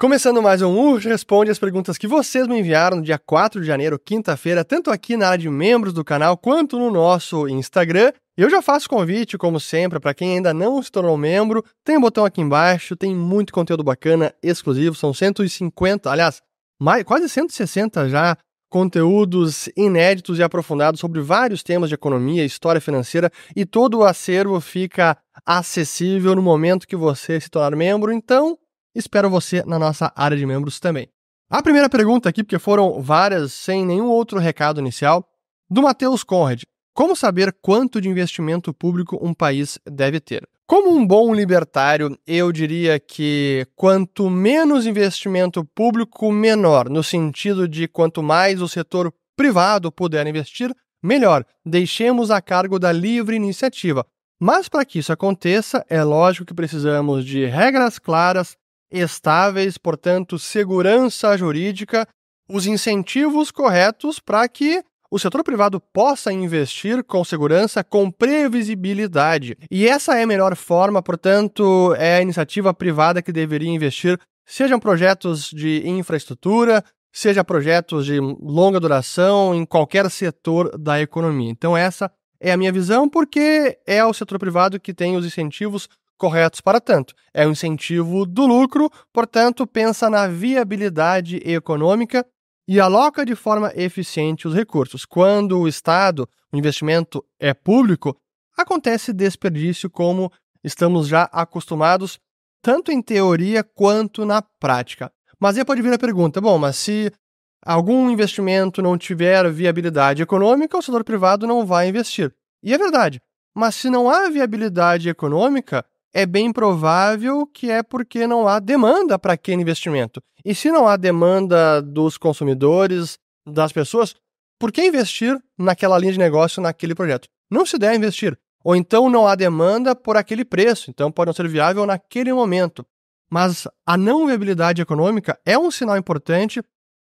Começando mais um Urge Responde as perguntas que vocês me enviaram no dia 4 de janeiro, quinta-feira, tanto aqui na área de membros do canal quanto no nosso Instagram. Eu já faço convite, como sempre, para quem ainda não se tornou membro, tem um botão aqui embaixo, tem muito conteúdo bacana, exclusivo, são 150, aliás, mais, quase 160 já conteúdos inéditos e aprofundados sobre vários temas de economia, história financeira e todo o acervo fica acessível no momento que você se tornar membro. Então, Espero você na nossa área de membros também. A primeira pergunta aqui, porque foram várias sem nenhum outro recado inicial, do Matheus Conrad. Como saber quanto de investimento público um país deve ter? Como um bom libertário, eu diria que quanto menos investimento público, menor, no sentido de quanto mais o setor privado puder investir, melhor. Deixemos a cargo da livre iniciativa. Mas para que isso aconteça, é lógico que precisamos de regras claras, estáveis, portanto, segurança jurídica, os incentivos corretos para que o setor privado possa investir com segurança, com previsibilidade. E essa é a melhor forma, portanto, é a iniciativa privada que deveria investir, sejam projetos de infraestrutura, seja projetos de longa duração em qualquer setor da economia. Então essa é a minha visão, porque é o setor privado que tem os incentivos corretos para tanto. É o incentivo do lucro, portanto, pensa na viabilidade econômica e aloca de forma eficiente os recursos. Quando o Estado, o investimento é público, acontece desperdício como estamos já acostumados, tanto em teoria quanto na prática. Mas aí pode vir a pergunta: bom, mas se algum investimento não tiver viabilidade econômica, o setor privado não vai investir. E é verdade. Mas se não há viabilidade econômica, é bem provável que é porque não há demanda para aquele investimento. E se não há demanda dos consumidores, das pessoas, por que investir naquela linha de negócio, naquele projeto? Não se deve investir. Ou então não há demanda por aquele preço, então pode não ser viável naquele momento. Mas a não viabilidade econômica é um sinal importante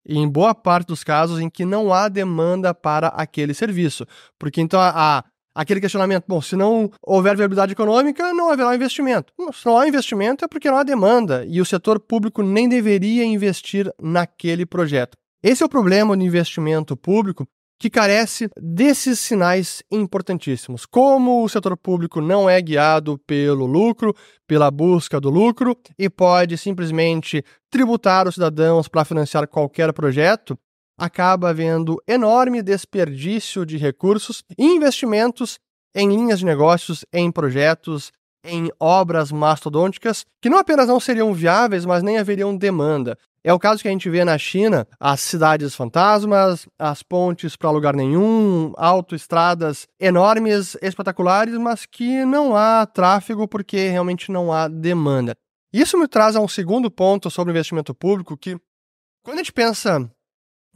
em boa parte dos casos em que não há demanda para aquele serviço. Porque então a, aquele questionamento, bom, se não houver viabilidade econômica, não haverá investimento. Se não há investimento é porque não há demanda e o setor público nem deveria investir naquele projeto. Esse é o problema do investimento público que carece desses sinais importantíssimos. Como o setor público não é guiado pelo lucro, pela busca do lucro e pode simplesmente tributar os cidadãos para financiar qualquer projeto, acaba havendo enorme desperdício de recursos e investimentos em linhas de negócios, em projetos, em obras mastodônticas que não apenas não seriam viáveis, mas nem haveriam demanda. É o caso que a gente vê na China, as cidades fantasmas, as pontes para lugar nenhum, autoestradas enormes, espetaculares, mas que não há tráfego porque realmente não há demanda. Isso me traz a um segundo ponto sobre investimento público que quando a gente pensa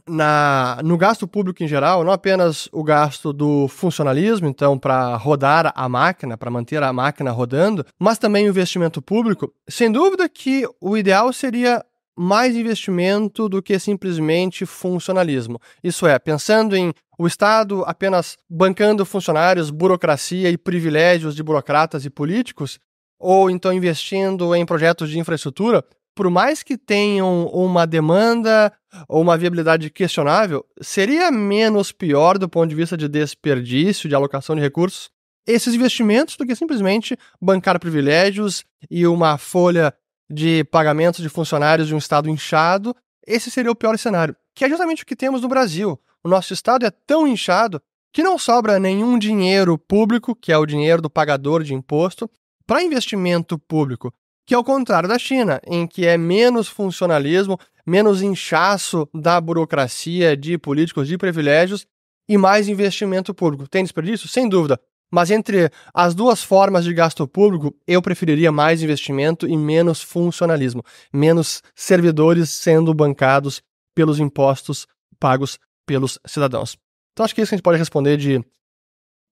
na, no gasto público em geral, não apenas o gasto do funcionalismo, então para rodar a máquina, para manter a máquina rodando, mas também o investimento público, sem dúvida que o ideal seria mais investimento do que simplesmente funcionalismo. Isso é, pensando em o Estado apenas bancando funcionários, burocracia e privilégios de burocratas e políticos, ou então investindo em projetos de infraestrutura, por mais que tenham uma demanda ou uma viabilidade questionável, seria menos pior do ponto de vista de desperdício, de alocação de recursos, esses investimentos do que simplesmente bancar privilégios e uma folha de pagamentos de funcionários de um Estado inchado. Esse seria o pior cenário, que é justamente o que temos no Brasil. O nosso Estado é tão inchado que não sobra nenhum dinheiro público, que é o dinheiro do pagador de imposto, para investimento público que é o contrário da China, em que é menos funcionalismo, menos inchaço da burocracia, de políticos, de privilégios e mais investimento público. Tem desperdício? Sem dúvida. Mas entre as duas formas de gasto público, eu preferiria mais investimento e menos funcionalismo, menos servidores sendo bancados pelos impostos pagos pelos cidadãos. Então acho que é isso que a gente pode responder de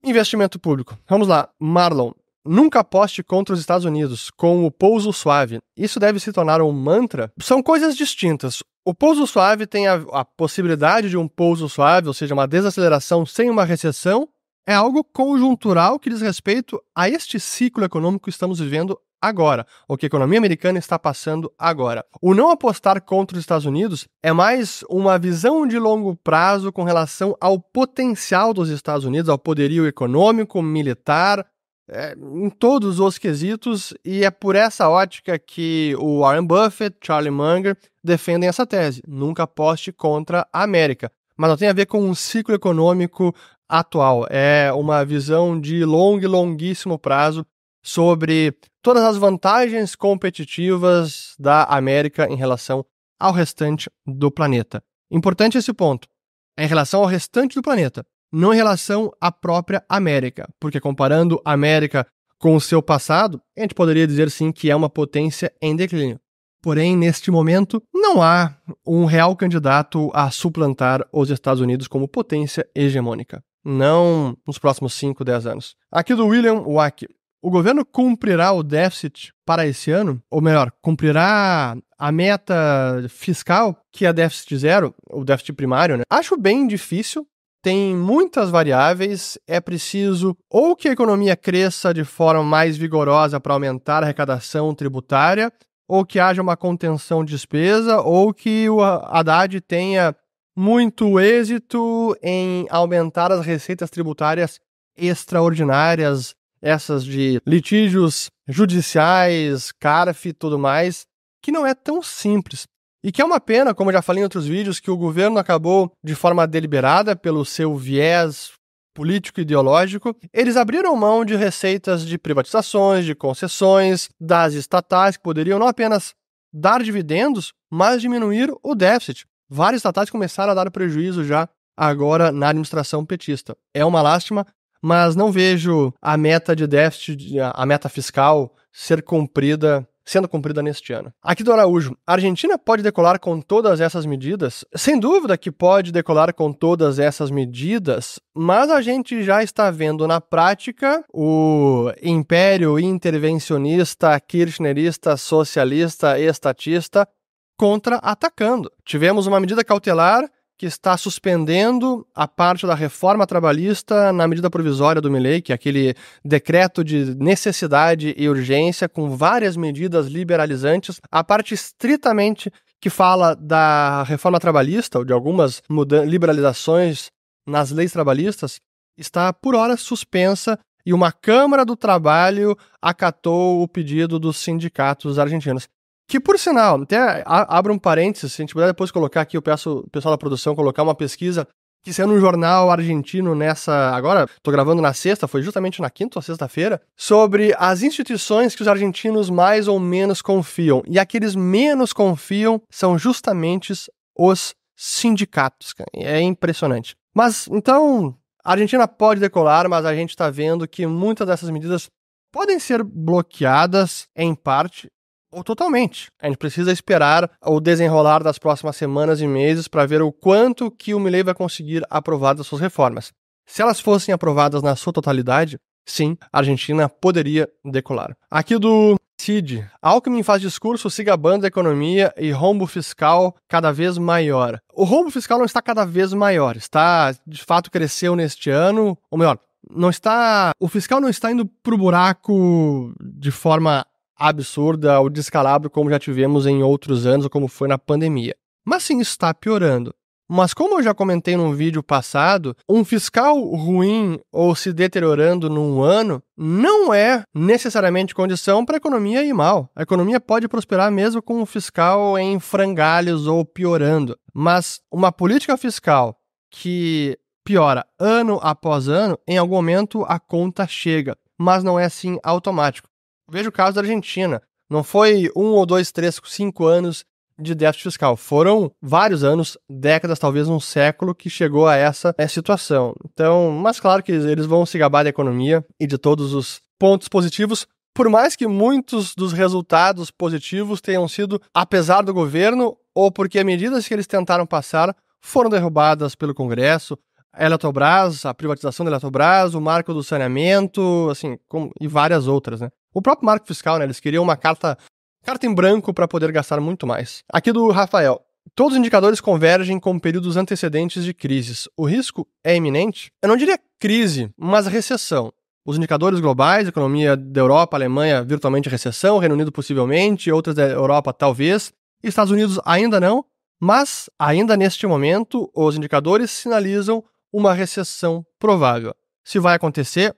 investimento público. Vamos lá, Marlon. Nunca aposte contra os Estados Unidos com o pouso suave. Isso deve se tornar um mantra? São coisas distintas. O pouso suave tem a, a, possibilidade de um pouso suave, ou seja, uma desaceleração sem uma recessão, é algo conjuntural que diz respeito a este ciclo econômico que estamos vivendo agora, o que a economia americana está passando agora. O não apostar contra os Estados Unidos é mais uma visão de longo prazo com relação ao potencial dos Estados Unidos, ao poderio econômico, militar, é, em todos os quesitos, e é por essa ótica que o Warren Buffett, Charlie Munger defendem essa tese. Nunca aposte contra a América. Mas não tem a ver com um ciclo econômico atual. É uma visão de longo e longuíssimo prazo sobre todas as vantagens competitivas da América em relação ao restante do planeta. Importante esse ponto. É em relação ao restante do planeta não em relação à própria América, porque comparando a América com o seu passado, a gente poderia dizer sim que é uma potência em declínio. Porém, neste momento, não há um real candidato a suplantar os Estados Unidos como potência hegemônica. Não nos próximos 5, 10 anos. Aqui do William Wack. O governo cumprirá o déficit para esse ano? Ou melhor, cumprirá a meta fiscal, que é déficit zero, o déficit primário, né? Acho bem difícil, tem muitas variáveis, é preciso ou que a economia cresça de forma mais vigorosa para aumentar a arrecadação tributária, ou que haja uma contenção de despesa, ou que o Haddad tenha muito êxito em aumentar as receitas tributárias extraordinárias, essas de litígios judiciais, CARF e tudo mais, que não é tão simples. E que é uma pena, como já falei em outros vídeos, que o governo acabou de forma deliberada pelo seu viés político ideológico, eles abriram mão de receitas de privatizações, de concessões, das estatais, que poderiam não apenas dar dividendos, mas diminuir o déficit. Várias estatais começaram a dar prejuízo já agora na administração petista. É uma lástima, mas não vejo a meta de déficit, a meta fiscal ser cumprida sendo cumprida neste ano. Aqui do Araújo, a Argentina pode decolar com todas essas medidas? Sem dúvida que pode decolar com todas essas medidas, mas a gente já está vendo na prática o império intervencionista, kirchnerista, socialista, estatista contra-atacando. Tivemos uma medida cautelar que está suspendendo a parte da reforma trabalhista na medida provisória do Milley, que é aquele decreto de necessidade e urgência com várias medidas liberalizantes, a parte estritamente que fala da reforma trabalhista ou de algumas liberalizações nas leis trabalhistas está por hora suspensa e uma Câmara do Trabalho acatou o pedido dos sindicatos argentinos. Que, por sinal, até abro um parênteses, se a gente puder depois colocar aqui, eu peço o pessoal da produção colocar uma pesquisa que saiu no jornal argentino nessa. Agora, tô gravando na sexta, foi justamente na quinta ou sexta-feira, sobre as instituições que os argentinos mais ou menos confiam. E aqueles menos confiam são justamente os sindicatos. É impressionante. Mas, então, a Argentina pode decolar, mas a gente está vendo que muitas dessas medidas podem ser bloqueadas em parte totalmente. A gente precisa esperar o desenrolar das próximas semanas e meses para ver o quanto que o Milley vai conseguir aprovar das suas reformas. Se elas fossem aprovadas na sua totalidade, sim, a Argentina poderia decolar. Aqui do Cid, Alckmin faz discurso se gabando da economia e rombo fiscal cada vez maior. O rombo fiscal não está cada vez maior, está, de fato, cresceu neste ano, ou melhor, não está. O fiscal não está indo pro buraco de forma absurda ou descalabro como já tivemos em outros anos ou como foi na pandemia. Mas sim, está piorando. Mas como eu já comentei num vídeo passado, um fiscal ruim ou se deteriorando num ano não é necessariamente condição para a economia ir mal. A economia pode prosperar mesmo com um fiscal em frangalhos ou piorando. Mas uma política fiscal que piora ano após ano, em algum momento a conta chega. Mas não é assim automático. Veja o caso da Argentina. Não foi um ou dois, três, cinco anos de déficit fiscal. Foram vários anos, décadas, talvez um século, que chegou a essa situação. Então, mas claro que eles vão se gabar da economia e de todos os pontos positivos, por mais que muitos dos resultados positivos tenham sido apesar do governo ou porque medidas que eles tentaram passar foram derrubadas pelo Congresso, a Eletrobras, a privatização da Eletrobras, o marco do saneamento, assim, com, e várias outras, né? O próprio marco fiscal, né? Eles queriam uma carta, carta em branco para poder gastar muito mais. Aqui do Rafael. Todos os indicadores convergem com períodos antecedentes de crises. O risco é iminente? Eu não diria crise, mas recessão. os indicadores globais, economia da Europa, Alemanha virtualmente recessão, Reino Unido possivelmente, outras da Europa talvez, Estados Unidos ainda não, mas ainda neste momento os indicadores sinalizam uma recessão provável. Se vai acontecer,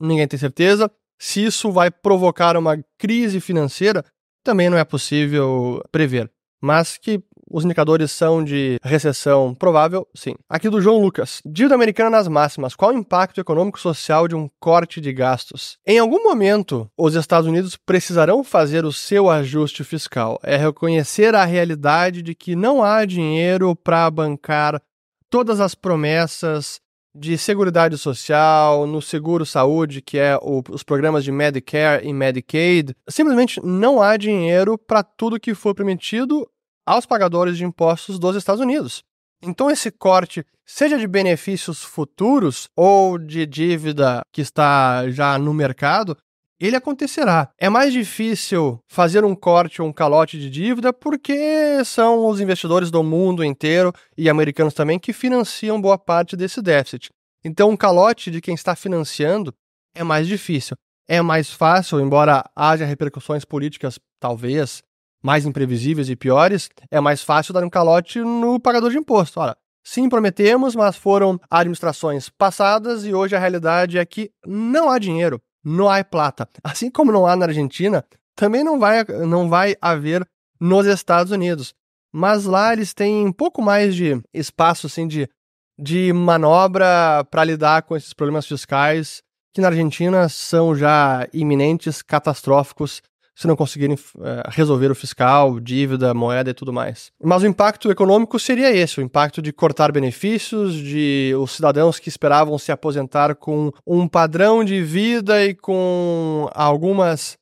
ninguém tem certeza. Se isso vai provocar uma crise financeira, também não é possível prever. Mas que os indicadores são de recessão provável, sim. Aqui do João Lucas. Dívida americana nas máximas. Qual o impacto econômico social de um corte de gastos? Em algum momento, os Estados Unidos precisarão fazer o seu ajuste fiscal. É reconhecer a realidade de que não há dinheiro para bancar todas as promessas de seguridade social, no seguro saúde, que é o, os programas de Medicare e Medicaid, simplesmente não há dinheiro para tudo que foi permitido aos pagadores de impostos dos Estados Unidos. Então, esse corte, seja de benefícios futuros ou de dívida que está já no mercado, ele acontecerá. É mais difícil fazer um corte ou um calote de dívida porque são os investidores do mundo inteiro e americanos também que financiam boa parte desse déficit. Então, um calote de quem está financiando é mais difícil. É mais fácil, embora haja repercussões políticas, talvez, mais imprevisíveis e piores, é mais fácil dar um calote no pagador de imposto. Olha, sim, prometemos, mas foram administrações passadas e hoje a realidade é que não há dinheiro, não há plata. Assim como não há na Argentina, também não vai, não vai haver nos Estados Unidos. Mas lá eles têm um pouco mais de espaço assim, de, de manobra para lidar com esses problemas fiscais que na Argentina são já iminentes, catastróficos se não conseguirem é, resolver o fiscal, dívida, moeda e tudo mais. Mas o impacto econômico seria esse: o impacto de cortar benefícios, de os cidadãos que esperavam se aposentar com um padrão de vida e com algumas.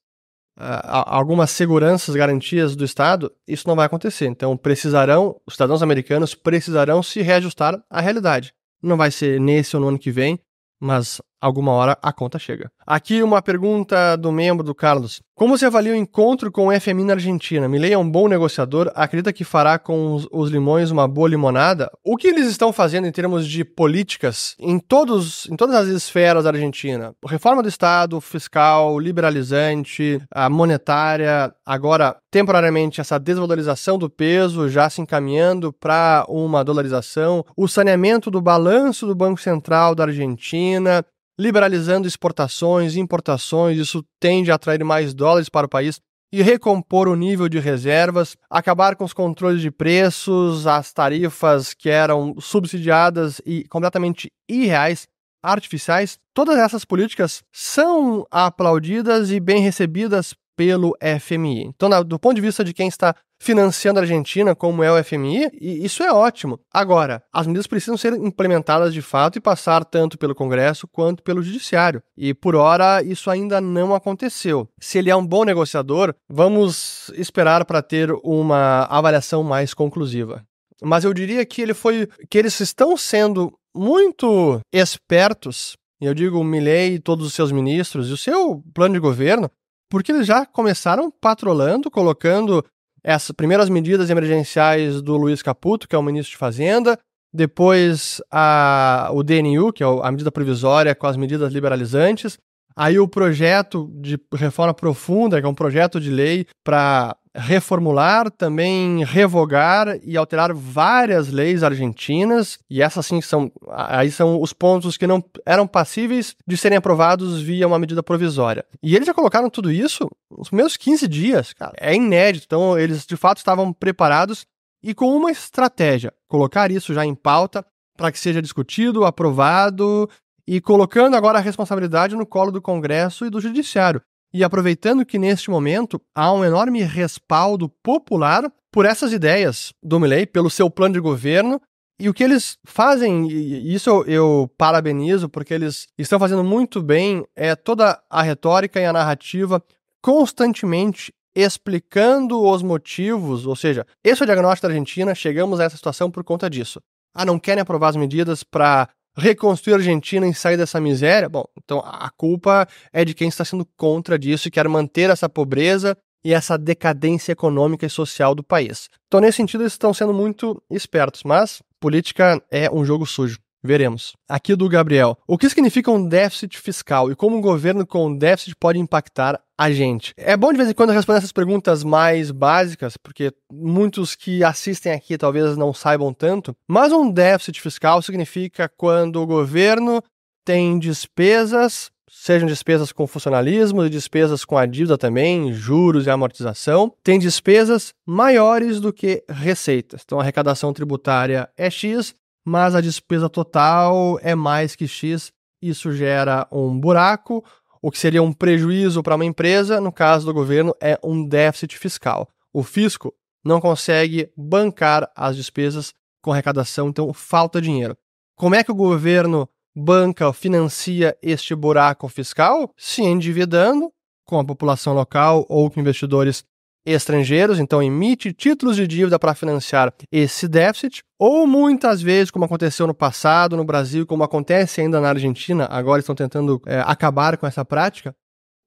Uh, algumas seguranças, garantias do Estado, isso não vai acontecer. Então, precisarão, os cidadãos americanos precisarão se reajustar à realidade. Não vai ser nesse ou no ano que vem, mas alguma hora a conta chega. Aqui uma pergunta do membro do Carlos. Como você avalia o encontro com o FMI na Argentina? Milei é um bom negociador, acredita que fará com os, os, limões uma boa limonada? O que eles estão fazendo em termos de políticas em, todos, em todas as esferas da Argentina? Reforma do Estado, fiscal, liberalizante, a monetária, agora temporariamente essa desvalorização do peso já se encaminhando para uma dolarização, o saneamento do balanço do Banco Central da Argentina, liberalizando exportações, importações, isso tende a atrair mais dólares para o país e recompor o nível de reservas, acabar com os controles de preços, as tarifas que eram subsidiadas e completamente irreais, artificiais. Todas essas políticas são aplaudidas e bem recebidas pelo FMI. Então, do ponto de vista de quem está financiando a Argentina, como é o FMI, e isso é ótimo. Agora, as medidas precisam ser implementadas de fato e passar tanto pelo Congresso quanto pelo Judiciário. E por hora isso ainda não aconteceu. Se ele é um bom negociador, vamos esperar para ter uma avaliação mais conclusiva. Mas eu diria que ele foi que eles estão sendo muito espertos eu digo Milley e todos os seus ministros e o seu plano de governo, porque eles já começaram patrolando, colocando essas primeiras medidas emergenciais do Luiz Caputo, que é o ministro de Fazenda, depois a, o DNU, que é a medida provisória com as medidas liberalizantes, aí o projeto de reforma profunda, que é um projeto de lei para reformular, também revogar e alterar várias leis argentinas, e essas sim são aí são os pontos que não eram passíveis de serem aprovados via uma medida provisória. E eles já colocaram tudo isso nos primeiros 15 dias, cara. É inédito. Então eles de fato estavam preparados e com uma estratégia, colocar isso já em pauta para que seja discutido, aprovado e colocando agora a responsabilidade no colo do Congresso e do Judiciário. E aproveitando que neste momento há um enorme respaldo popular por essas ideias do Milley, pelo seu plano de governo, e o que eles fazem, e isso eu, parabenizo, porque eles estão fazendo muito bem, é toda a retórica e a narrativa constantemente explicando os motivos, ou seja, esse é o diagnóstico da Argentina, chegamos a essa situação por conta disso. Ah, não querem aprovar as medidas para reconstruir a Argentina e sair dessa miséria? Bom, então a culpa é de quem está sendo contra disso e quer manter essa pobreza e essa decadência econômica e social do país. Então, nesse sentido, eles estão sendo muito espertos, mas política é um jogo sujo. Veremos. Aqui do Gabriel. O que significa um déficit fiscal e como um governo com déficit pode impactar a gente? É bom de vez em quando responder essas perguntas mais básicas, porque muitos que assistem aqui talvez não saibam tanto. Mas um déficit fiscal significa quando o governo tem despesas, sejam despesas com funcionalismo e despesas com a dívida também, juros e amortização, tem despesas maiores do que receitas. Então a arrecadação tributária é X mas a despesa total é mais que X. Isso gera um buraco, o que seria um prejuízo para uma empresa, no caso do governo, é um déficit fiscal. O fisco não consegue bancar as despesas com arrecadação, então falta dinheiro. Como é que o governo banca financia este buraco fiscal? Se endividando com a população local ou com investidores estrangeiros, então emite títulos de dívida para financiar esse déficit, ou muitas vezes, como aconteceu no passado no Brasil, como acontece ainda na Argentina, agora estão tentando é, acabar com essa prática,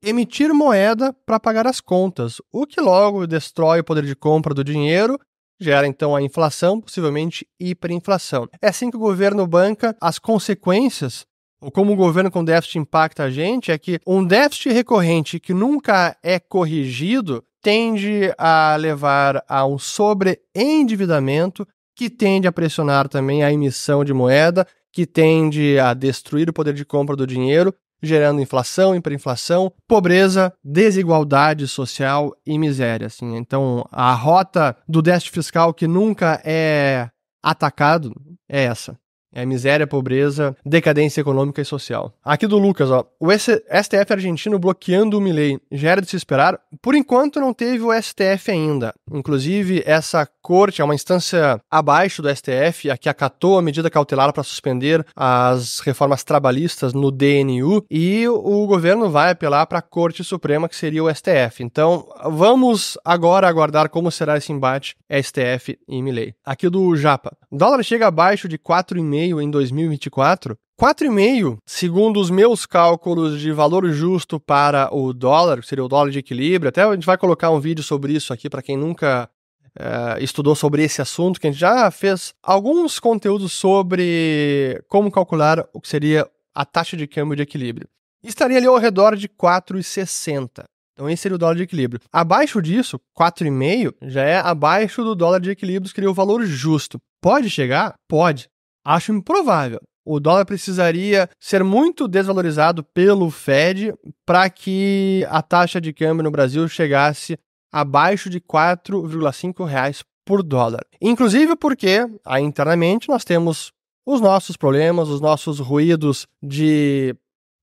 emitir moeda para pagar as contas, o que logo destrói o poder de compra do dinheiro gera então a inflação, possivelmente hiperinflação. É assim que o governo banca as consequências, ou como o governo com déficit impacta a gente, é que um déficit recorrente que nunca é corrigido tende a levar a um sobreendividamento que tende a pressionar também a emissão de moeda, que tende a destruir o poder de compra do dinheiro, gerando inflação, hiperinflação, pobreza, desigualdade social e miséria. Assim. Então, a rota do déficit fiscal que nunca é atacado é essa. É miséria, pobreza, decadência econômica e social. Aqui do Lucas, ó. O STF argentino bloqueando o Milley. Já era de se esperar? Por enquanto não teve o STF ainda. Inclusive, essa corte é uma instância abaixo do STF, a que acatou a medida cautelar para suspender as reformas trabalhistas no DNU, e o governo vai apelar para a Corte Suprema, que seria o STF. Então, vamos agora aguardar como será esse embate STF e Milley. Aqui do Japa. O dólar chega abaixo de 4,5 em 2024, 4,5, segundo os meus cálculos de valor justo para o dólar, que seria o dólar de equilíbrio. Até a gente vai colocar um vídeo sobre isso aqui para quem nunca é, estudou sobre esse assunto, que a gente já fez alguns conteúdos sobre como calcular o que seria a taxa de câmbio de equilíbrio. Estaria ali ao redor de 4,60. Então esse seria o dólar de equilíbrio. Abaixo disso, 4,5 já é abaixo do dólar de equilíbrio, que seria o valor justo. Pode chegar? Pode. Acho improvável. O dólar precisaria ser muito desvalorizado pelo Fed para que a taxa de câmbio no Brasil chegasse abaixo de 4,5 reais por dólar. Inclusive porque, aí internamente, nós temos os nossos problemas, os nossos ruídos de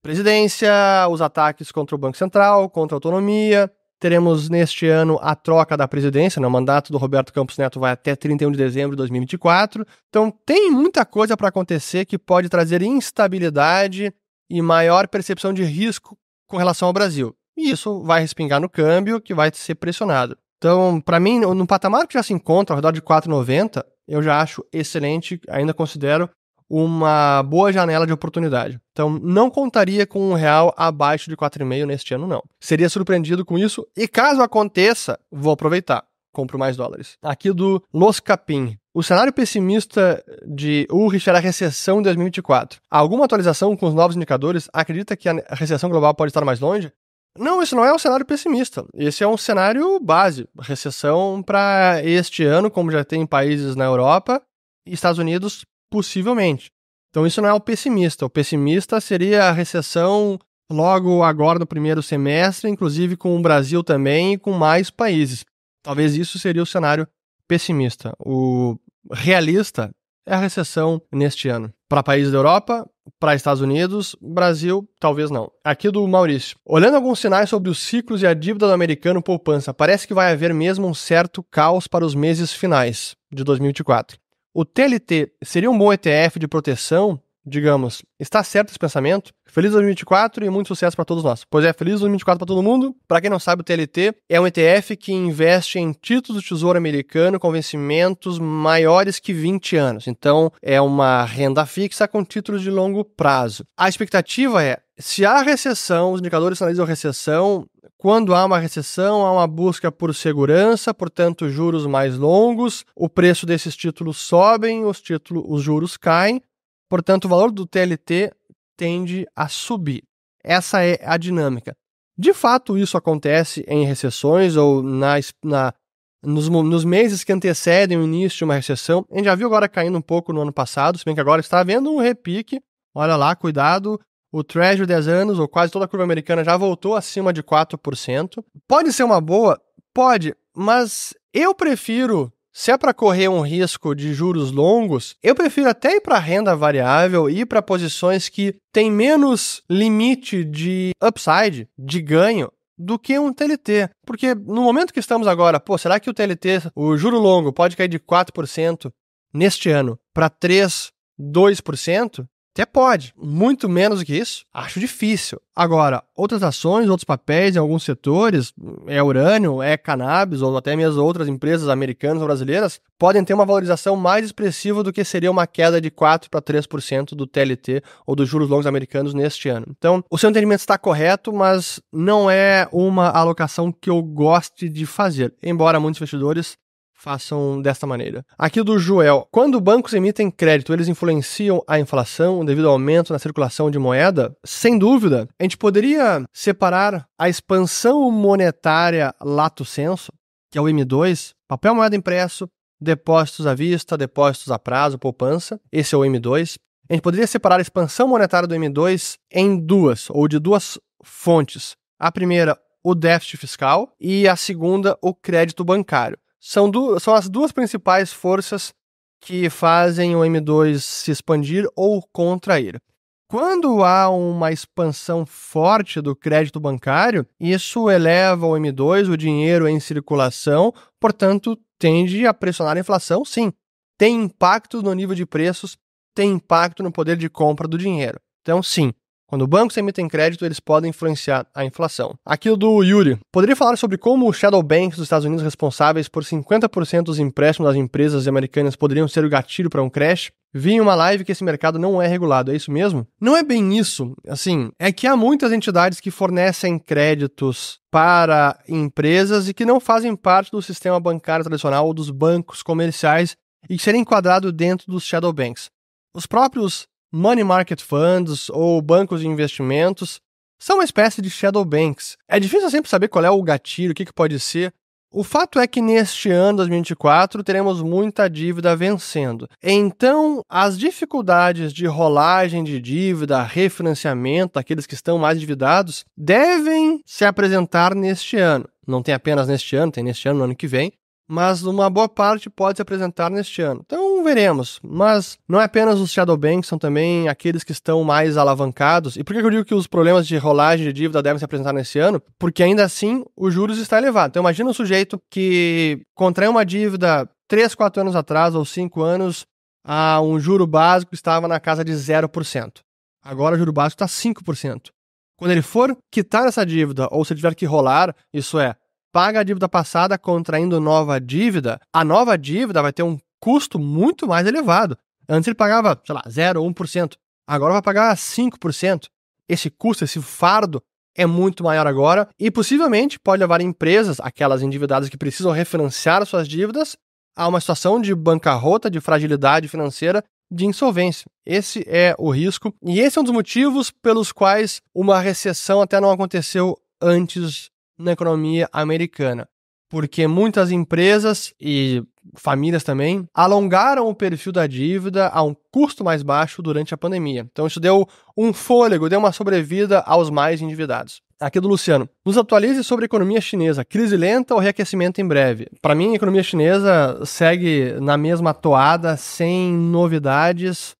presidência, os ataques contra o Banco Central, contra a autonomia, Teremos neste ano a troca da presidência, né? o mandato do Roberto Campos Neto vai até 31 de dezembro de 2024. Então tem muita coisa para acontecer que pode trazer instabilidade e maior percepção de risco com relação ao Brasil. E isso vai respingar no câmbio, que vai ser pressionado. Então, para mim, no patamar que já se encontra, ao redor de 4,90, eu já acho excelente, ainda considero uma boa janela de oportunidade. Então, não contaria com um real abaixo de 4,5 neste ano, não. Seria surpreendido com isso e caso aconteça, vou aproveitar. Compro mais dólares. Aqui do Los Capim. O cenário pessimista de Ulrich era a recessão em 2024. Alguma atualização com os novos indicadores acredita que a recessão global pode estar mais longe? Não, isso não é um cenário pessimista. Esse é um cenário base. Recessão para este ano, como já tem em países na Europa Estados Unidos, Possivelmente. Então isso não é o pessimista. O pessimista seria a recessão logo agora no primeiro semestre, inclusive com o Brasil também e com mais países. Talvez isso seria o cenário pessimista. O realista é a recessão neste ano. Para países da Europa, para Estados Unidos, Brasil, talvez não. Aqui do Maurício. Olhando alguns sinais sobre os ciclos e a dívida do americano poupança, parece que vai haver mesmo um certo caos para os meses finais de 2024. O TLT seria um bom ETF de proteção? Digamos, está certo esse pensamento? Feliz 2024 e muito sucesso para todos nós. Pois é, feliz 2024 para todo mundo. Para quem não sabe, o TLT é um ETF que investe em títulos do Tesouro Americano com vencimentos maiores que 20 anos. Então, é uma renda fixa com títulos de longo prazo. A expectativa é, se há recessão, os indicadores analisam recessão, quando há uma recessão, há uma busca por segurança, portanto, juros mais longos, o preço desses títulos sobem, os títulos, os juros caem, portanto, o valor do TLT tende a subir. Essa é a dinâmica. De fato, isso acontece em recessões ou na, na nos, nos, meses que antecedem o início de uma recessão. A gente já viu agora caindo um pouco no ano passado, se bem que agora está havendo um repique. Olha lá, cuidado. O Treasury 10 anos, ou quase toda a curva americana, já voltou acima de 4%. Pode ser uma boa? Pode, mas eu prefiro se é para correr um risco de juros longos, eu prefiro até ir para renda variável e ir para posições que têm menos limite de upside, de ganho, do que um TLT. Porque no momento que estamos agora, pô, será que o TLT, o juro longo, pode cair de 4% neste ano para 3, 2%? Até pode, muito menos do que isso, acho difícil. Agora, outras ações, outros papéis em alguns setores, é urânio, é cannabis, ou até mesmo outras empresas americanas ou brasileiras, podem ter uma valorização mais expressiva do que seria uma queda de 4 para 3% do TLT ou dos juros longos americanos neste ano. Então, o seu entendimento está correto, mas não é uma alocação que eu goste de fazer, embora muitos investidores façam desta maneira. Aqui do Joel. Quando bancos emitem crédito, eles influenciam a inflação devido ao aumento na circulação de moeda? Sem dúvida. A gente poderia separar a expansão monetária lato senso, que é o M2, papel moeda impresso, depósitos à vista, depósitos a prazo, poupança. Esse é o M2. A gente poderia separar a expansão monetária do M2 em duas, ou de duas fontes. A primeira, o déficit fiscal, e a segunda, o crédito bancário são, são as duas principais forças que fazem o M2 se expandir ou contrair. Quando há uma expansão forte do crédito bancário, isso eleva o M2, o dinheiro em circulação, portanto, tende a pressionar a inflação, sim. Tem impacto no nível de preços, tem impacto no poder de compra do dinheiro. Então, sim, quando bancos emitem crédito, eles podem influenciar a inflação. Aqui do Yuri. Poderia falar sobre como os shadow banks dos Estados Unidos responsáveis por 50% dos empréstimos das empresas americanas poderiam ser o gatilho para um crash? Vi em uma live que esse mercado não é regulado, é isso mesmo? Não é bem isso. Assim, é que há muitas entidades que fornecem créditos para empresas e que não fazem parte do sistema bancário tradicional ou dos bancos comerciais e que serem enquadrados dentro dos shadow banks. Os próprios money market funds ou bancos de investimentos são uma espécie de shadow banks. É difícil sempre saber qual é o gatilho, o que, que pode ser. O fato é que neste ano 2024 teremos muita dívida vencendo. Então, as dificuldades de rolagem de dívida, refinanciamento, aqueles que estão mais endividados, devem se apresentar neste ano. Não tem apenas neste ano, tem neste ano, no ano que vem, mas uma boa parte pode se apresentar neste ano. Então veremos. Mas não é apenas os shadow banks, são também aqueles que estão mais alavancados. E por que eu digo que os problemas de rolagem de dívida devem se apresentar nesse ano? Porque ainda assim os juros está elevado. Então imagina um sujeito que contraiu uma dívida 3, 4 anos atrás ou 5 anos a um juro básico estava na casa de 0%. Agora o juro básico está 5%. Quando ele for quitar essa dívida, ou se tiver que rolar, isso é, paga a dívida passada contraindo nova dívida, a nova dívida vai ter um custo muito mais elevado. Antes ele pagava, sei lá, 0 ou 1%. Agora vai pagar 5%. Esse custo, esse fardo é muito maior agora e possivelmente pode levar empresas, aquelas endividadas que precisam refinanciar suas dívidas, a uma situação de bancarrota, de fragilidade financeira, de insolvência. Esse é o risco e esse é um dos motivos pelos quais uma recessão até não aconteceu antes na economia americana, porque muitas empresas e famílias também alongaram o perfil da dívida a um custo mais baixo durante a pandemia. Então isso deu um fôlego, deu uma sobrevida aos mais endividados. Aqui do Luciano. Nos atualize sobre a economia chinesa. Crise lenta ou reaquecimento em breve? Para mim, a economia chinesa segue na mesma toada, sem novidades.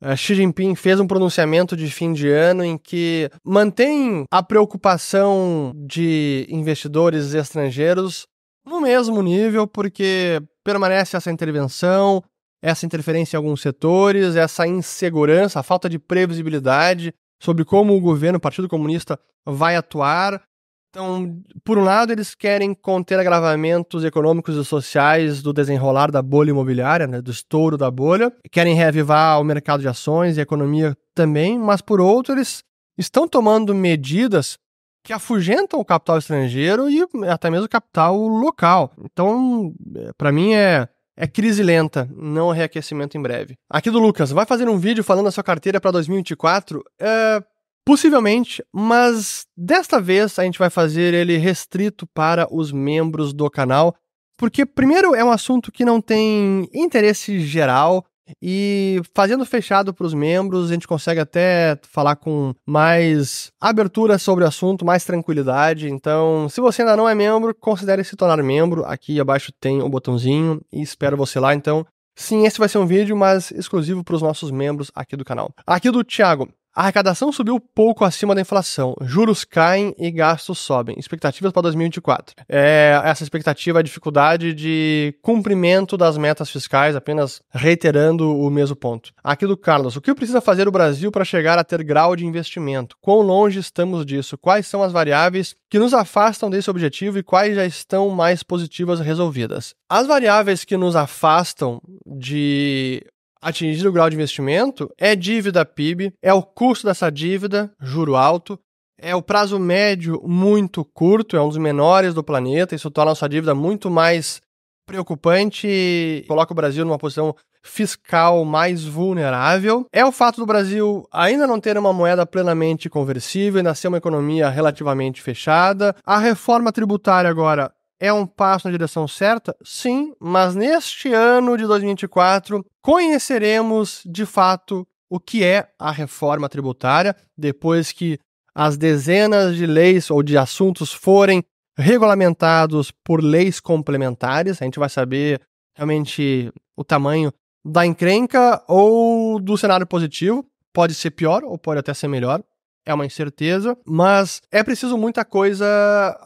Uh, Xi Jinping fez um pronunciamento de fim de ano em que mantém a preocupação de investidores estrangeiros no mesmo nível, porque permanece essa intervenção, essa interferência em alguns setores, essa insegurança, a falta de previsibilidade sobre como o governo, o Partido Comunista, vai atuar. Então, por um lado, eles querem conter agravamentos econômicos e sociais do desenrolar da bolha imobiliária, né, do estouro da bolha, querem reavivar o mercado de ações e a economia também, mas por outro, eles estão tomando medidas que afugentam o capital estrangeiro e até mesmo o capital local. Então, para mim é é crise lenta, não reaquecimento em breve. Aqui do Lucas, vai fazer um vídeo falando da sua carteira para 2024? É, possivelmente, mas desta vez a gente vai fazer ele restrito para os membros do canal, porque primeiro é um assunto que não tem interesse geral e fazendo fechado para os membros, a gente consegue até falar com mais abertura sobre o assunto, mais tranquilidade. Então, se você ainda não é membro, considere se tornar membro. Aqui abaixo tem o botãozinho e espero você lá. Então, sim, esse vai ser um vídeo, mas exclusivo para os nossos membros aqui do canal. Aqui do Thiago. A arrecadação subiu pouco acima da inflação, juros caem e gastos sobem. Expectativas para 2024. É, essa expectativa é a dificuldade de cumprimento das metas fiscais, apenas reiterando o mesmo ponto. Aqui do Carlos, o que precisa fazer o Brasil para chegar a ter grau de investimento? Quão longe estamos disso? Quais são as variáveis que nos afastam desse objetivo e quais já estão mais positivas resolvidas? As variáveis que nos afastam de atingir o grau de investimento é dívida PIB, é o custo dessa dívida, juro alto, é o prazo médio muito curto, é um dos menores do planeta, isso torna nossa dívida muito mais preocupante e coloca o Brasil numa posição fiscal mais vulnerável. É o fato do Brasil ainda não ter uma moeda plenamente conversível, ainda ser uma economia relativamente fechada. A reforma tributária agora é um passo na direção certa? Sim, mas neste ano de 2024 conheceremos de fato o que é a reforma tributária, depois que as dezenas de leis ou de assuntos forem regulamentados por leis complementares. A gente vai saber realmente o tamanho da encrenca ou do cenário positivo. Pode ser pior ou pode até ser melhor é uma incerteza, mas é preciso muita coisa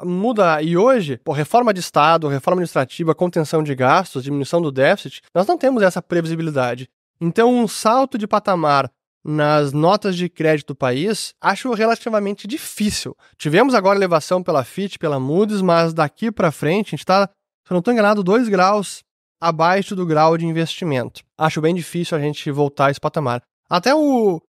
mudar. E hoje, por reforma de Estado, reforma administrativa, contenção de gastos, diminuição do déficit, nós não temos essa previsibilidade. Então, um salto de patamar nas notas de crédito do país, acho relativamente difícil. Tivemos agora elevação pela FIT, pela Moody's, mas daqui para frente a gente está, se eu não estou enganado, dois graus abaixo do grau de investimento. Acho bem difícil a gente voltar a esse patamar. Até o,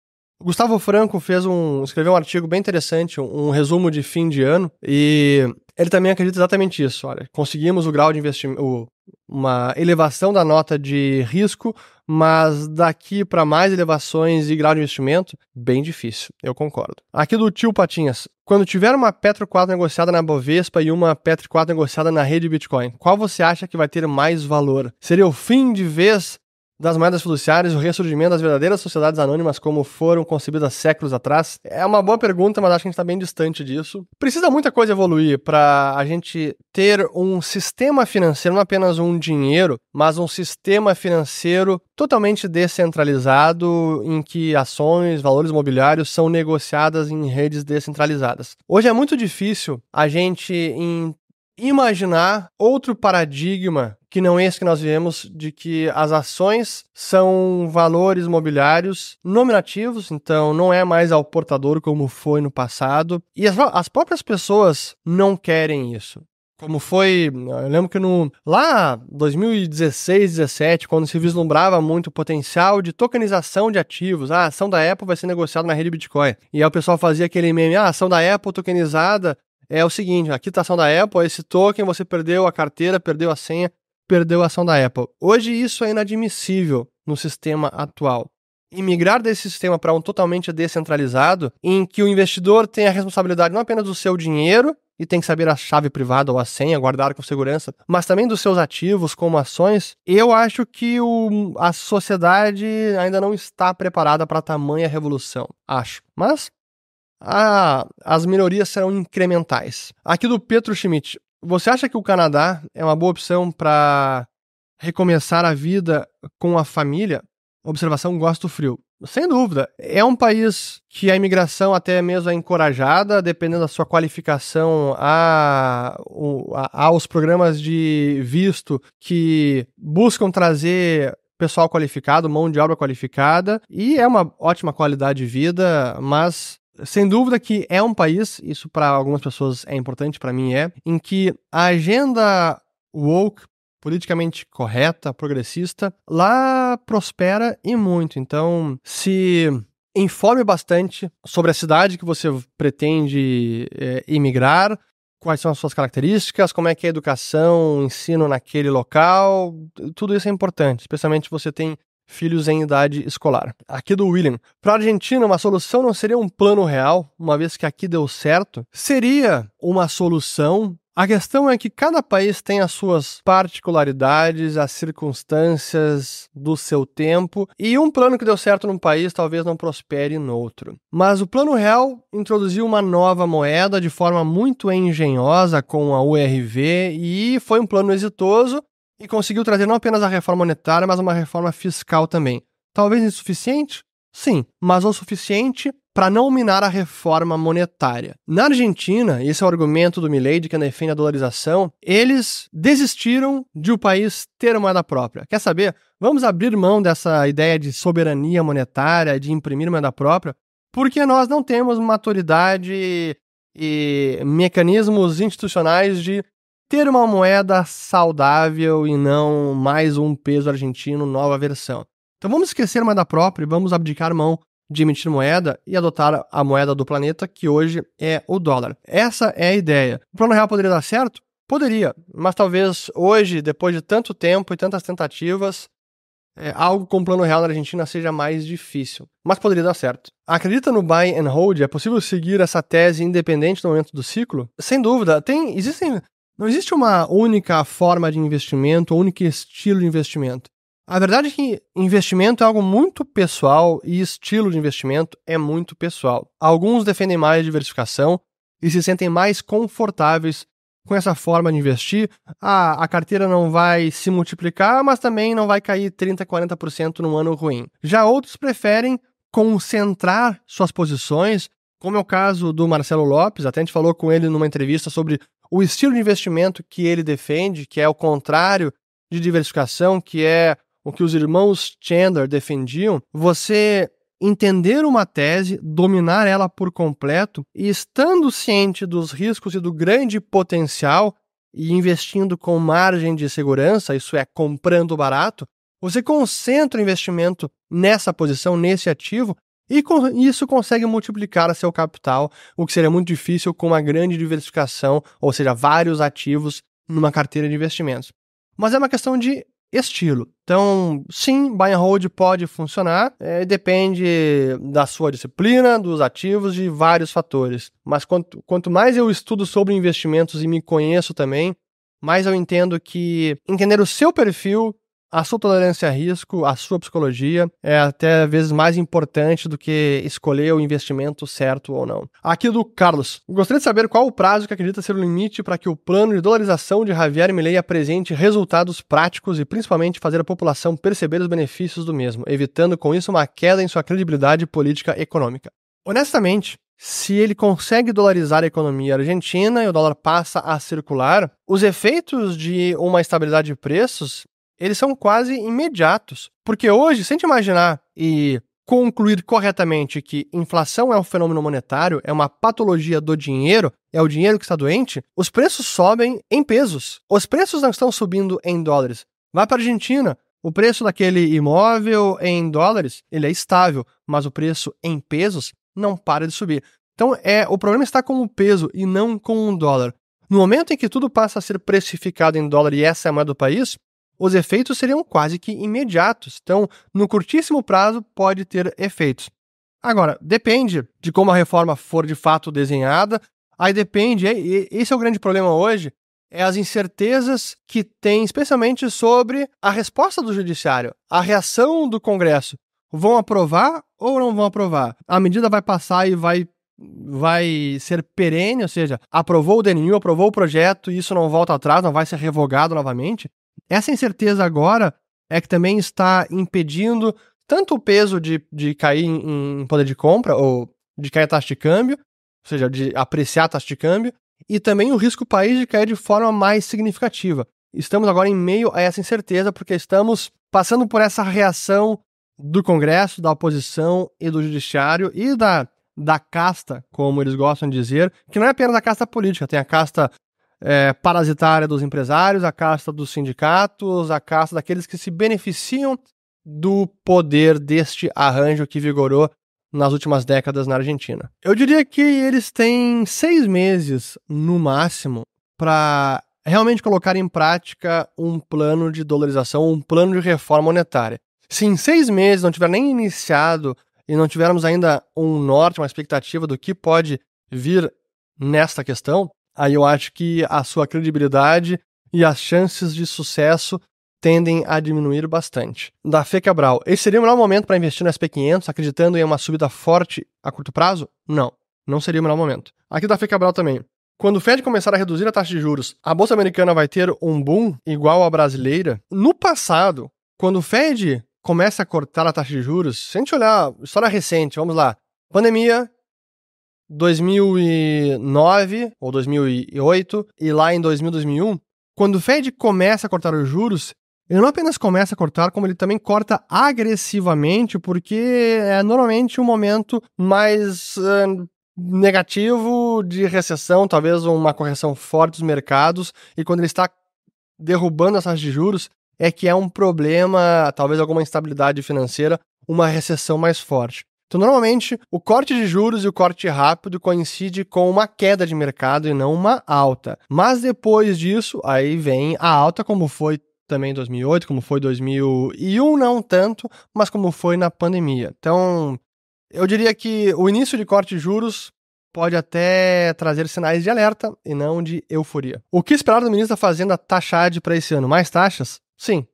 Gustavo Franco fez um, escreveu um artigo bem interessante, um, um, resumo de fim de ano, e ele também acredita exatamente isso. Olha, conseguimos o grau de investimento, uma elevação da nota de risco, mas daqui para mais elevações e grau de investimento, bem difícil. Eu concordo. Aqui do tio Patinhas. Quando tiver uma Petro 4 negociada na Bovespa e uma Petro 4 negociada na rede Bitcoin, qual você acha que vai ter mais valor? Seria o fim de vez das moedas fiduciárias, o ressurgimento das verdadeiras sociedades anônimas como foram concebidas séculos atrás? É uma boa pergunta, mas acho que a gente está bem distante disso. Precisa muita coisa evoluir para a gente ter um sistema financeiro, não apenas um dinheiro, mas um sistema financeiro totalmente descentralizado, em que ações, valores imobiliários são negociadas em redes descentralizadas. Hoje é muito difícil a gente imaginar outro paradigma que não esse que nós vivemos, de que as ações são valores mobiliários nominativos, então não é mais ao portador como foi no passado, e as, as próprias pessoas não querem isso. Como foi, eu lembro que no lá 2016, 17, quando se vislumbrava muito o potencial de tokenização de ativos, ah, a ação da Apple vai ser negociada na rede Bitcoin. E aí o pessoal fazia aquele meme, ah, a ação da Apple tokenizada é o seguinte, a quitação da Apple, esse token, você perdeu a carteira, perdeu a senha, perdeu a ação da Apple. Hoje isso é inadmissível no sistema atual. E migrar desse sistema para um totalmente descentralizado, em que o investidor tem a responsabilidade não apenas do seu dinheiro, e tem que saber a chave privada ou a senha, guardar com segurança, mas também dos seus ativos como ações, eu acho que o, a sociedade ainda não está preparada para tamanha revolução. Acho. Mas ah, as minorias serão incrementais. Aqui do Petro Schmidt. Você acha que o Canadá é uma boa opção para recomeçar a vida com a família? Observação: gosto frio. Sem dúvida. É um país que a imigração até mesmo é encorajada, dependendo da sua qualificação, a, a, aos programas de visto que buscam trazer pessoal qualificado, mão de obra qualificada, e é uma ótima qualidade de vida, mas sem dúvida que é um país, isso para algumas pessoas é importante, para mim é, em que a agenda woke, politicamente correta, progressista, lá prospera e muito. Então, se informe bastante sobre a cidade que você pretende é, imigrar, quais são as suas características, como é que é a educação, o ensino naquele local, tudo isso é importante, especialmente se você tem filhos em idade escolar. Aqui do William. Para a Argentina, uma solução não seria um plano real, uma vez que aqui deu certo. Seria uma solução a questão é que cada país tem as suas particularidades, as circunstâncias do seu tempo, e um plano que deu certo num país talvez não prospere no outro. Mas o Plano Real introduziu uma nova moeda de forma muito engenhosa com a URV e foi um plano exitoso e conseguiu trazer não apenas a reforma monetária, mas uma reforma fiscal também. Talvez insuficiente? Sim, mas o suficiente para não minar a reforma monetária. Na Argentina, esse é o argumento do Milei de que defende a dolarização, eles desistiram de o país ter moeda própria. Quer saber? Vamos abrir mão dessa ideia de soberania monetária, de imprimir moeda própria, porque nós não temos maturidade e mecanismos institucionais de ter uma moeda saudável e não mais um peso argentino nova versão. Então vamos esquecer a moeda própria e vamos abdicar mão de emitir moeda e adotar a moeda do planeta, que hoje é o dólar. Essa é a ideia. O plano real poderia dar certo? Poderia, mas talvez hoje, depois de tanto tempo e tantas tentativas, é, algo com plano real na Argentina seja mais difícil. Mas poderia dar certo. Acredita no buy and hold? É possível seguir essa tese independente do momento do ciclo? Sem dúvida. Tem, existem, não existe uma única forma de investimento, único estilo de investimento. A verdade é que investimento é algo muito pessoal e estilo de investimento é muito pessoal. Alguns defendem mais diversificação e se sentem mais confortáveis com essa forma de investir. Ah, a carteira não vai se multiplicar, mas também não vai cair 30, 40% num ano ruim. Já outros preferem concentrar suas posições, como é o caso do Marcelo Lopes, até a gente falou com ele numa entrevista sobre o estilo de investimento que ele defende, que é o contrário de diversificação, que é o que os irmãos Chandler defendiam, você entender uma tese, dominar ela por completo e estando ciente dos riscos e do grande potencial e investindo com margem de segurança, isso é, comprando barato, você concentra o investimento nessa posição, nesse ativo, e com isso consegue multiplicar seu capital, o que seria muito difícil com uma grande diversificação, ou seja, vários ativos numa carteira de investimentos. Mas é uma questão de estilo. Então, sim, buy and hold pode funcionar, é, depende da sua disciplina, dos ativos, de vários fatores. Mas quanto, quanto mais eu estudo sobre investimentos e me conheço também, mais eu entendo que entender o seu perfil a sua tolerância a risco, a sua psicologia é até às vezes mais importante do que escolher o investimento certo ou não. Aqui do Carlos. Gostaria de saber qual o prazo que acredita ser o limite para que o plano de dolarização de Javier Milei apresente resultados práticos e principalmente fazer a população perceber os benefícios do mesmo, evitando com isso uma queda em sua credibilidade política econômica. Honestamente, se ele consegue dolarizar a economia argentina e o dólar passa a circular, os efeitos de uma estabilidade de preços eles são quase imediatos. Porque hoje, se a gente imaginar e concluir corretamente que inflação é um fenômeno monetário, é uma patologia do dinheiro, é o dinheiro que está doente, os preços sobem em pesos. Os preços não estão subindo em dólares. Vai para a Argentina, o preço daquele imóvel em dólares, ele é estável, mas o preço em pesos não para de subir. Então, é, o problema está com o peso e não com o dólar. No momento em que tudo passa a ser precificado em dólar e essa é a moeda do país, os efeitos seriam quase que imediatos. Então, no curtíssimo prazo, pode ter efeitos. Agora, depende de como a reforma for de fato desenhada. Aí depende, e esse é o grande problema hoje, é as incertezas que tem, especialmente sobre a resposta do judiciário, a reação do Congresso. Vão aprovar ou não vão aprovar? A medida vai passar e vai vai ser perene, ou seja, aprovou o DNU, aprovou o projeto e isso não volta atrás, não vai ser revogado novamente. Essa incerteza agora é que também está impedindo tanto o peso de, de cair em, poder de compra, ou de cair a taxa de câmbio, ou seja, de apreciar a taxa de câmbio, e também o risco país de cair de forma mais significativa. Estamos agora em meio a essa incerteza porque estamos passando por essa reação do Congresso, da oposição e do Judiciário e da, da casta, como eles gostam de dizer, que não é apenas a casta política, tem a casta é, parasitária dos empresários, a casta dos sindicatos, a casta daqueles que se beneficiam do poder deste arranjo que vigorou nas últimas décadas na Argentina. Eu diria que eles têm seis meses, no máximo, para realmente colocar em prática um plano de dolarização, um plano de reforma monetária. Se em seis meses não tiver nem iniciado e não tivermos ainda um norte, uma expectativa do que pode vir nesta questão, aí eu acho que a sua credibilidade e as chances de sucesso tendem a diminuir bastante. Da Fê Cabral, esse seria o melhor momento para investir no SP500, acreditando em uma subida forte a curto prazo? Não, não seria o melhor momento. Aqui da Fê Cabral também. Quando o Fed começar a reduzir a taxa de juros, a bolsa americana vai ter um boom igual à brasileira? No passado, quando o Fed começa a cortar a taxa de juros, se a gente olhar história recente, vamos lá, pandemia, 2009 ou 2008 e lá em 2000, 2001, quando o Fed começa a cortar os juros, ele não apenas começa a cortar, como ele também corta agressivamente, porque é normalmente um momento mais uh, negativo de recessão, talvez uma correção forte dos mercados, e quando ele está derrubando as taxas de juros, é que é um problema, talvez alguma instabilidade financeira, uma recessão mais forte. Então, normalmente, o corte de juros e o corte rápido coincide com uma queda de mercado e não uma alta. Mas depois disso, aí vem a alta, como foi também em 2008, como foi em 2001, não tanto, mas como foi na pandemia. Então, eu diria que o início de corte de juros pode até trazer sinais de alerta e não de euforia. O que esperar do ministro da Fazenda Taxade para esse ano? Mais taxas? Sim,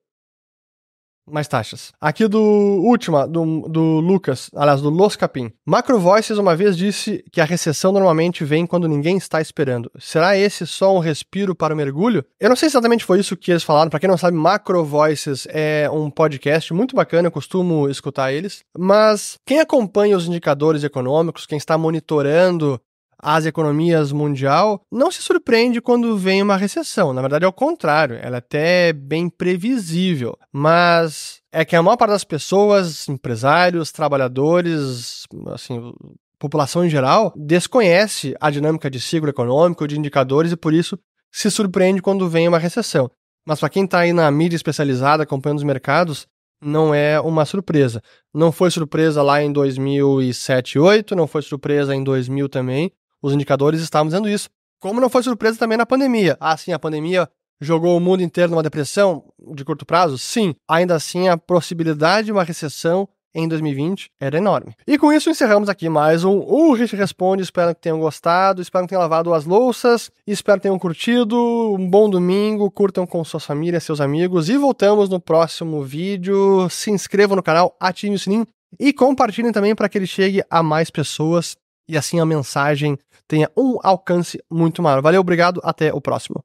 mais taxas. Aqui do última, do, do Lucas, aliás, do Los Capim. Macro Voices uma vez disse que a recessão normalmente vem quando ninguém está esperando. Será esse só um respiro para o mergulho? Eu não sei se exatamente foi isso que eles falaram. Para quem não sabe, Macro Voices é um podcast muito bacana, eu costumo escutar eles. Mas quem acompanha os indicadores econômicos, quem está monitorando as economias mundial, não se surpreende quando vem uma recessão. Na verdade, é o contrário. Ela é até bem previsível. Mas é que a maior parte das pessoas, empresários, trabalhadores, assim, população em geral, desconhece a dinâmica de ciclo econômico, de indicadores, e por isso se surpreende quando vem uma recessão. Mas para quem está aí na mídia especializada, acompanhando os mercados, não é uma surpresa. Não foi surpresa lá em 2007 e 2008, não foi surpresa em 2000 também, os indicadores estavam dizendo isso. Como não foi surpresa também na pandemia. Ah, sim, a pandemia jogou o mundo inteiro numa depressão de curto prazo? Sim. Ainda assim, a possibilidade de uma recessão em 2020 era enorme. E com isso encerramos aqui mais um O Responde. Espero que tenham gostado, espero que tenham lavado as louças, espero que tenham curtido. Um bom domingo, curtam com suas famílias, seus amigos e voltamos no próximo vídeo. Se inscrevam no canal, ativem o sininho e compartilhem também para que ele chegue a mais pessoas e assim a mensagem tenha um alcance muito maior. Valeu, obrigado, até o próximo.